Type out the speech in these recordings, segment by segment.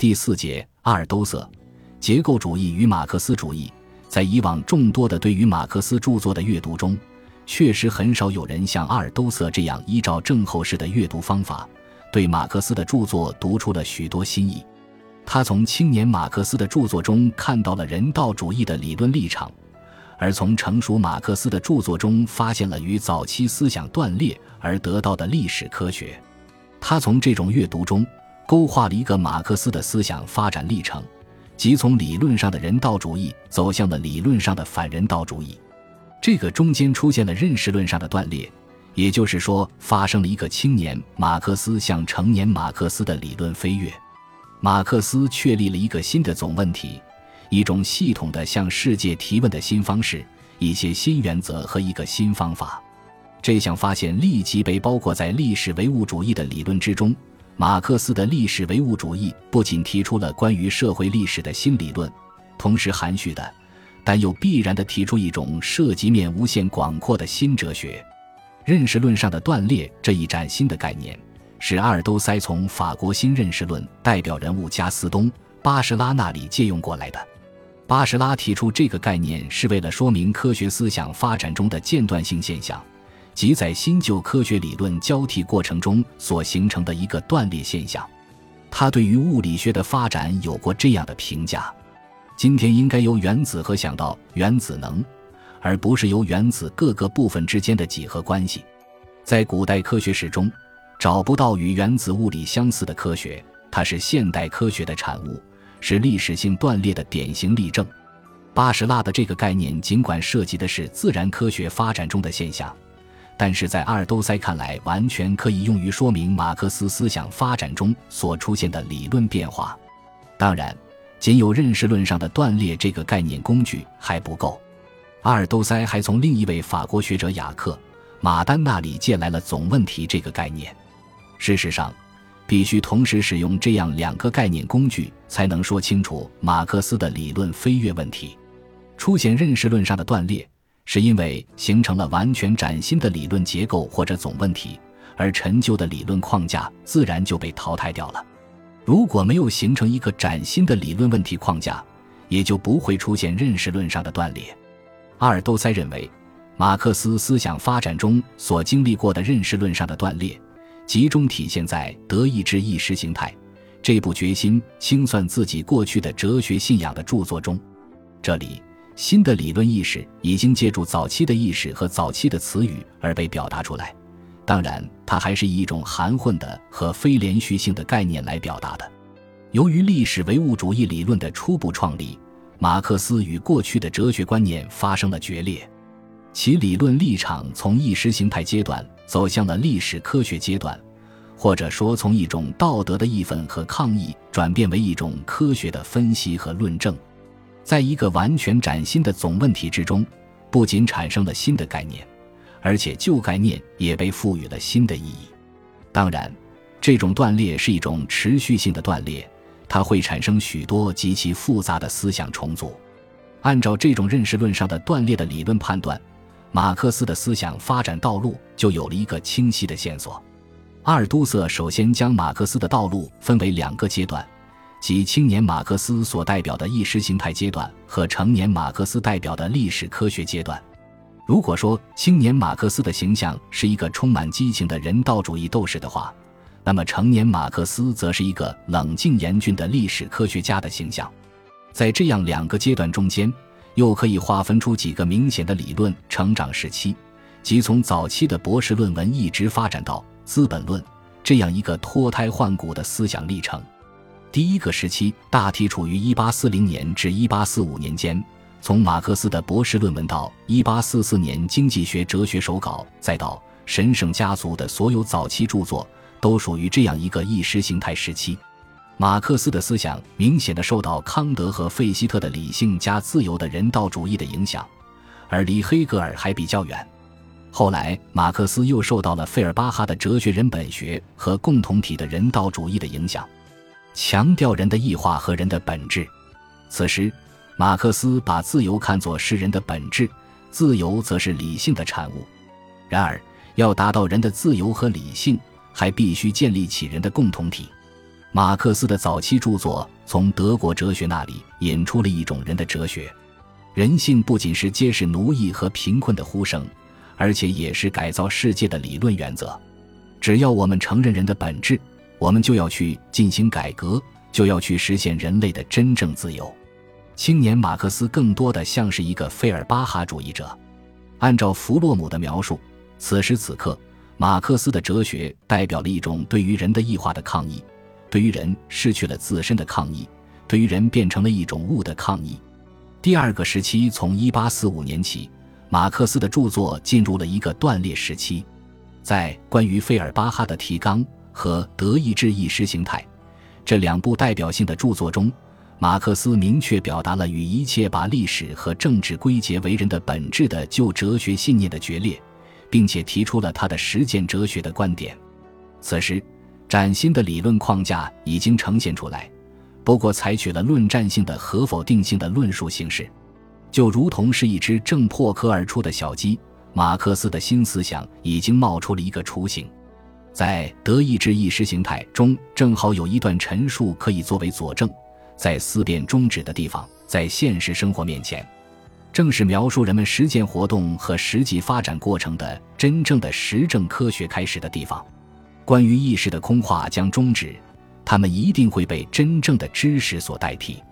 第四节阿尔都塞结构主义与马克思主义，在以往众多的对于马克思著作的阅读中，确实很少有人像阿尔都塞这样依照正后式的阅读方法，对马克思的著作读出了许多新意。他从青年马克思的著作中看到了人道主义的理论立场，而从成熟马克思的著作中发现了与早期思想断裂而得到的历史科学。他从这种阅读中勾画了一个马克思的思想发展历程，即从理论上的人道主义走向了理论上的反人道主义。这个中间出现了认识论上的断裂，也就是说，发生了一个青年马克思向成年马克思的理论飞跃。马克思确立了一个新的总问题，一种系统的向世界提问的新方式，一些新原则和一个新方法。这项发现立即被包括在历史唯物主义的理论之中。马克思的历史唯物主义不仅提出了关于社会历史的新理论，同时含蓄的，但又必然的提出一种涉及面无限广阔的新哲学——认识论上的断裂这一崭新的概念，是阿尔都塞从法国新认识论代表人物加斯东·巴什拉那里借用过来的。巴什拉提出这个概念是为了说明科学思想发展中的间断性现象。即在新旧科学理论交替过程中所形成的一个断裂现象，他对于物理学的发展有过这样的评价：今天应该由原子核想到原子能，而不是由原子各个部分之间的几何关系。在古代科学史中，找不到与原子物理相似的科学，它是现代科学的产物，是历史性断裂的典型例证。巴什拉的这个概念尽管涉及的是自然科学发展中的现象。但是在阿尔都塞看来，完全可以用于说明马克思思想发展中所出现的理论变化。当然，仅有认识论上的断裂这个概念工具还不够。阿尔都塞还从另一位法国学者雅克·马丹那里借来了总问题这个概念。事实上，必须同时使用这样两个概念工具，才能说清楚马克思的理论飞跃问题。出现认识论上的断裂。是因为形成了完全崭新的理论结构或者总问题，而陈旧的理论框架自然就被淘汰掉了。如果没有形成一个崭新的理论问题框架，也就不会出现认识论上的断裂。阿尔都塞认为，马克思思想发展中所经历过的认识论上的断裂，集中体现在《德意志意识形态》这部决心清算自己过去的哲学信仰的著作中。这里。新的理论意识已经借助早期的意识和早期的词语而被表达出来，当然，它还是以一种含混的和非连续性的概念来表达的。由于历史唯物主义理论的初步创立，马克思与过去的哲学观念发生了决裂，其理论立场从意识形态阶段走向了历史科学阶段，或者说从一种道德的义愤和抗议转变为一种科学的分析和论证。在一个完全崭新的总问题之中，不仅产生了新的概念，而且旧概念也被赋予了新的意义。当然，这种断裂是一种持续性的断裂，它会产生许多极其复杂的思想重组。按照这种认识论上的断裂的理论判断，马克思的思想发展道路就有了一个清晰的线索。阿尔都塞首先将马克思的道路分为两个阶段。即青年马克思所代表的意识形态阶段和成年马克思代表的历史科学阶段。如果说青年马克思的形象是一个充满激情的人道主义斗士的话，那么成年马克思则是一个冷静严峻的历史科学家的形象。在这样两个阶段中间，又可以划分出几个明显的理论成长时期，即从早期的博士论文一直发展到《资本论》这样一个脱胎换骨的思想历程。第一个时期大体处于1840年至1845年间，从马克思的博士论文到1844年经济学哲学手稿，再到神圣家族的所有早期著作，都属于这样一个意识形态时期。马克思的思想明显的受到康德和费希特的理性加自由的人道主义的影响，而离黑格尔还比较远。后来，马克思又受到了费尔巴哈的哲学人本学和共同体的人道主义的影响。强调人的异化和人的本质。此时，马克思把自由看作是人的本质，自由则是理性的产物。然而，要达到人的自由和理性，还必须建立起人的共同体。马克思的早期著作从德国哲学那里引出了一种人的哲学，人性不仅是揭示奴役和贫困的呼声，而且也是改造世界的理论原则。只要我们承认人的本质，我们就要去进行改革，就要去实现人类的真正自由。青年马克思更多的像是一个费尔巴哈主义者，按照弗洛姆的描述，此时此刻，马克思的哲学代表了一种对于人的异化的抗议。对于人失去了自身的抗议，对于人变成了一种物的抗议。第二个时期从一八四五年起，马克思的著作进入了一个断裂时期。在关于费尔巴哈的提纲和德意志意识形态这两部代表性的著作中，马克思明确表达了与一切把历史和政治归结为人的本质的旧哲学信念的决裂，并且提出了他的实践哲学的观点。此时。崭新的理论框架已经呈现出来，不过采取了论战性的和否定性的论述形式，就如同是一只正破壳而出的小鸡。马克思的新思想已经冒出了一个雏形，在德意志意识形态中，正好有一段陈述可以作为佐证。在思辨终止的地方，在现实生活面前，正是描述人们实践活动和实际发展过程的真正的实证科学开始的地方。关于意识的空话将终止，他们一定会被真正的知识所代替。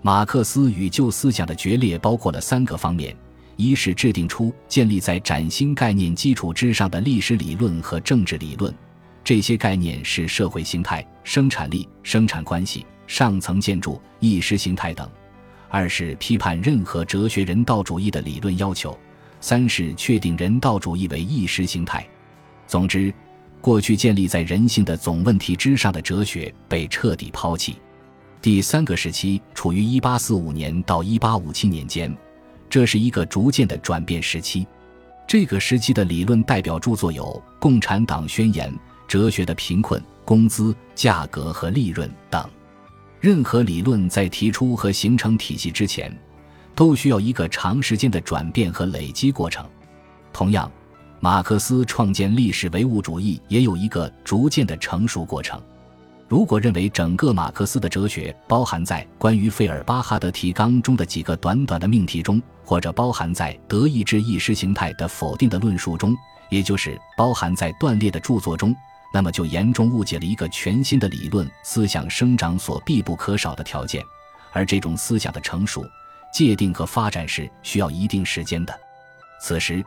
马克思与旧思想的决裂包括了三个方面：一是制定出建立在崭新概念基础之上的历史理论和政治理论，这些概念是社会形态、生产力、生产关系、上层建筑、意识形态等；二是批判任何哲学人道主义的理论要求；三是确定人道主义为意识形态。总之。过去建立在人性的总问题之上的哲学被彻底抛弃。第三个时期处于1845年到1857年间，这是一个逐渐的转变时期。这个时期的理论代表著作有《共产党宣言》《哲学的贫困》《工资、价格和利润》等。任何理论在提出和形成体系之前，都需要一个长时间的转变和累积过程。同样。马克思创建历史唯物主义也有一个逐渐的成熟过程。如果认为整个马克思的哲学包含在关于费尔巴哈的提纲中的几个短短的命题中，或者包含在德意志意识形态的否定的论述中，也就是包含在断裂的著作中，那么就严重误解了一个全新的理论思想生长所必不可少的条件。而这种思想的成熟、界定和发展是需要一定时间的。此时。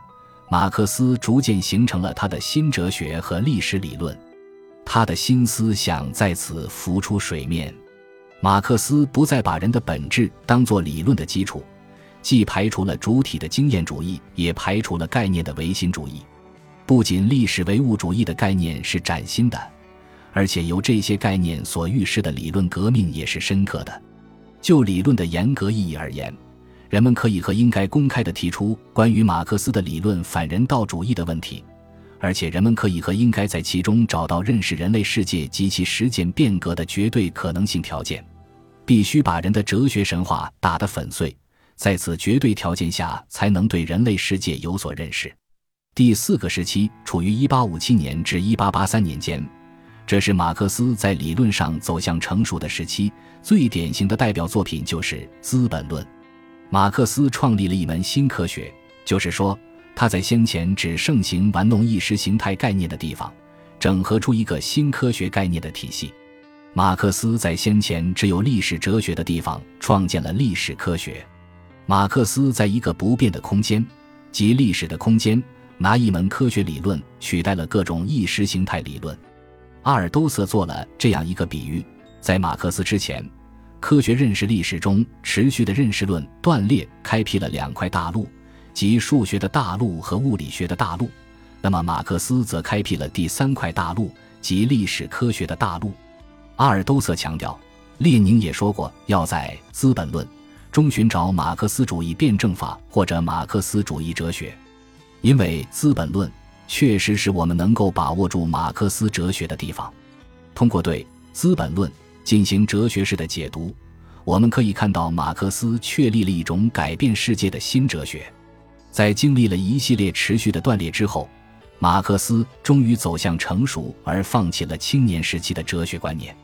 马克思逐渐形成了他的新哲学和历史理论，他的新思想在此浮出水面。马克思不再把人的本质当作理论的基础，既排除了主体的经验主义，也排除了概念的唯心主义。不仅历史唯物主义的概念是崭新的，而且由这些概念所预示的理论革命也是深刻的。就理论的严格意义而言。人们可以和应该公开地提出关于马克思的理论反人道主义的问题，而且人们可以和应该在其中找到认识人类世界及其实践变革的绝对可能性条件。必须把人的哲学神话打得粉碎，在此绝对条件下才能对人类世界有所认识。第四个时期处于1857年至1883年间，这是马克思在理论上走向成熟的时期。最典型的代表作品就是《资本论》。马克思创立了一门新科学，就是说，他在先前只盛行玩弄意识形态概念的地方，整合出一个新科学概念的体系。马克思在先前只有历史哲学的地方，创建了历史科学。马克思在一个不变的空间，即历史的空间，拿一门科学理论取代了各种意识形态理论。阿尔都塞做了这样一个比喻：在马克思之前。科学认识历史中持续的认识论断裂，开辟了两块大陆，即数学的大陆和物理学的大陆。那么马克思则开辟了第三块大陆，即历史科学的大陆。阿尔都塞强调，列宁也说过，要在《资本论》中寻找马克思主义辩证法或者马克思主义哲学，因为《资本论》确实是我们能够把握住马克思哲学的地方。通过对《资本论》。进行哲学式的解读，我们可以看到马克思确立了一种改变世界的新哲学。在经历了一系列持续的断裂之后，马克思终于走向成熟，而放弃了青年时期的哲学观念。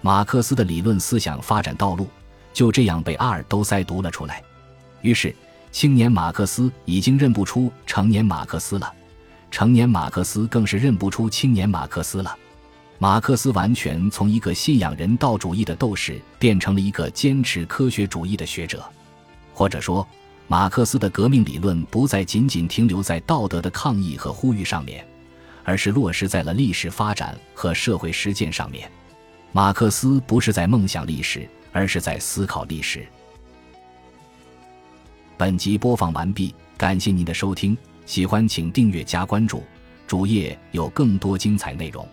马克思的理论思想发展道路就这样被阿尔都塞读了出来。于是，青年马克思已经认不出成年马克思了，成年马克思更是认不出青年马克思了。马克思完全从一个信仰人道主义的斗士变成了一个坚持科学主义的学者，或者说，马克思的革命理论不再仅仅停留在道德的抗议和呼吁上面，而是落实在了历史发展和社会实践上面。马克思不是在梦想历史，而是在思考历史。本集播放完毕，感谢您的收听，喜欢请订阅加关注，主页有更多精彩内容。